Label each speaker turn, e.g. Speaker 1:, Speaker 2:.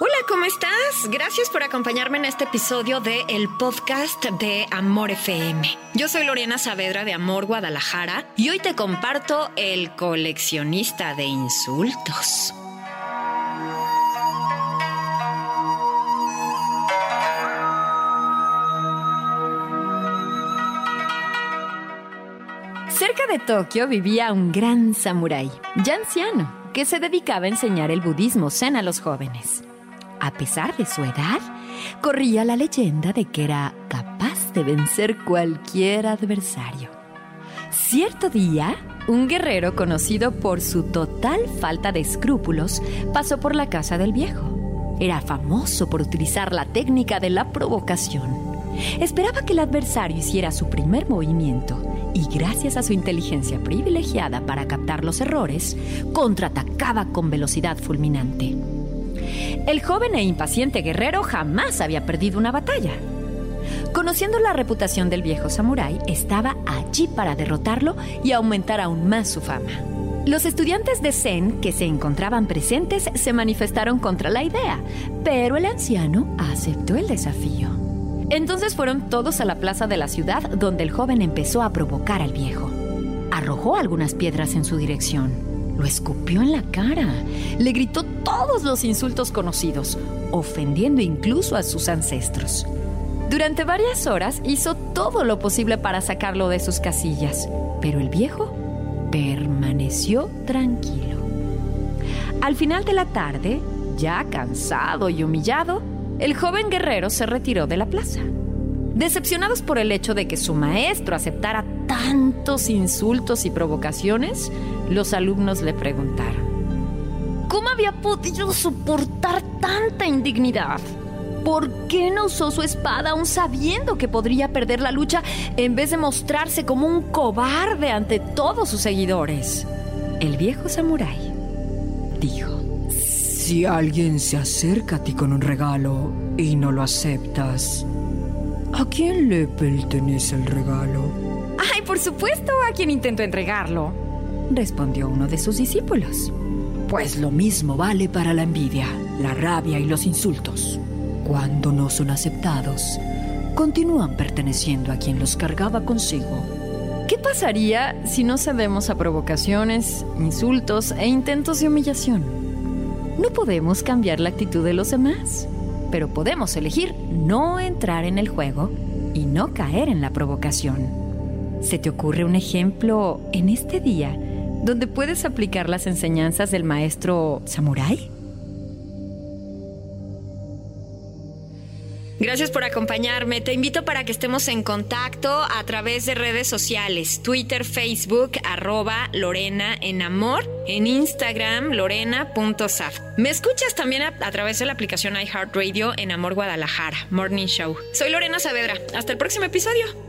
Speaker 1: Hola, ¿cómo estás? Gracias por acompañarme en este episodio de el podcast de Amor FM. Yo soy Lorena Saavedra de Amor Guadalajara y hoy te comparto el coleccionista de insultos. Cerca de Tokio vivía un gran samurái, ya anciano, que se dedicaba a enseñar el budismo zen a los jóvenes. A pesar de su edad, corría la leyenda de que era capaz de vencer cualquier adversario. Cierto día, un guerrero conocido por su total falta de escrúpulos pasó por la casa del viejo. Era famoso por utilizar la técnica de la provocación. Esperaba que el adversario hiciera su primer movimiento y gracias a su inteligencia privilegiada para captar los errores, contraatacaba con velocidad fulminante. El joven e impaciente guerrero jamás había perdido una batalla. Conociendo la reputación del viejo samurái, estaba allí para derrotarlo y aumentar aún más su fama. Los estudiantes de Zen que se encontraban presentes se manifestaron contra la idea, pero el anciano aceptó el desafío. Entonces fueron todos a la plaza de la ciudad donde el joven empezó a provocar al viejo. Arrojó algunas piedras en su dirección lo escupió en la cara, le gritó todos los insultos conocidos, ofendiendo incluso a sus ancestros. Durante varias horas hizo todo lo posible para sacarlo de sus casillas, pero el viejo permaneció tranquilo. Al final de la tarde, ya cansado y humillado, el joven guerrero se retiró de la plaza. Decepcionados por el hecho de que su maestro aceptara tantos insultos y provocaciones, los alumnos le preguntaron, ¿cómo había podido soportar tanta indignidad? ¿Por qué no usó su espada aún sabiendo que podría perder la lucha en vez de mostrarse como un cobarde ante todos sus seguidores? El viejo samurái dijo,
Speaker 2: Si alguien se acerca a ti con un regalo y no lo aceptas, ¿a quién le pertenece el regalo?
Speaker 1: ¡Ay, por supuesto! A quien intento entregarlo, respondió uno de sus discípulos.
Speaker 2: Pues lo mismo vale para la envidia, la rabia y los insultos. Cuando no son aceptados, continúan perteneciendo a quien los cargaba consigo.
Speaker 1: ¿Qué pasaría si no cedemos a provocaciones, insultos e intentos de humillación? No podemos cambiar la actitud de los demás, pero podemos elegir no entrar en el juego y no caer en la provocación. ¿Se te ocurre un ejemplo en este día donde puedes aplicar las enseñanzas del maestro Samurai? Gracias por acompañarme. Te invito para que estemos en contacto a través de redes sociales, Twitter, Facebook, arroba Lorena en Amor, en Instagram, lorena.saf. Me escuchas también a, través de la aplicación iHeartRadio en Amor Guadalajara, Morning Show. Soy Lorena Saavedra. Hasta el próximo episodio.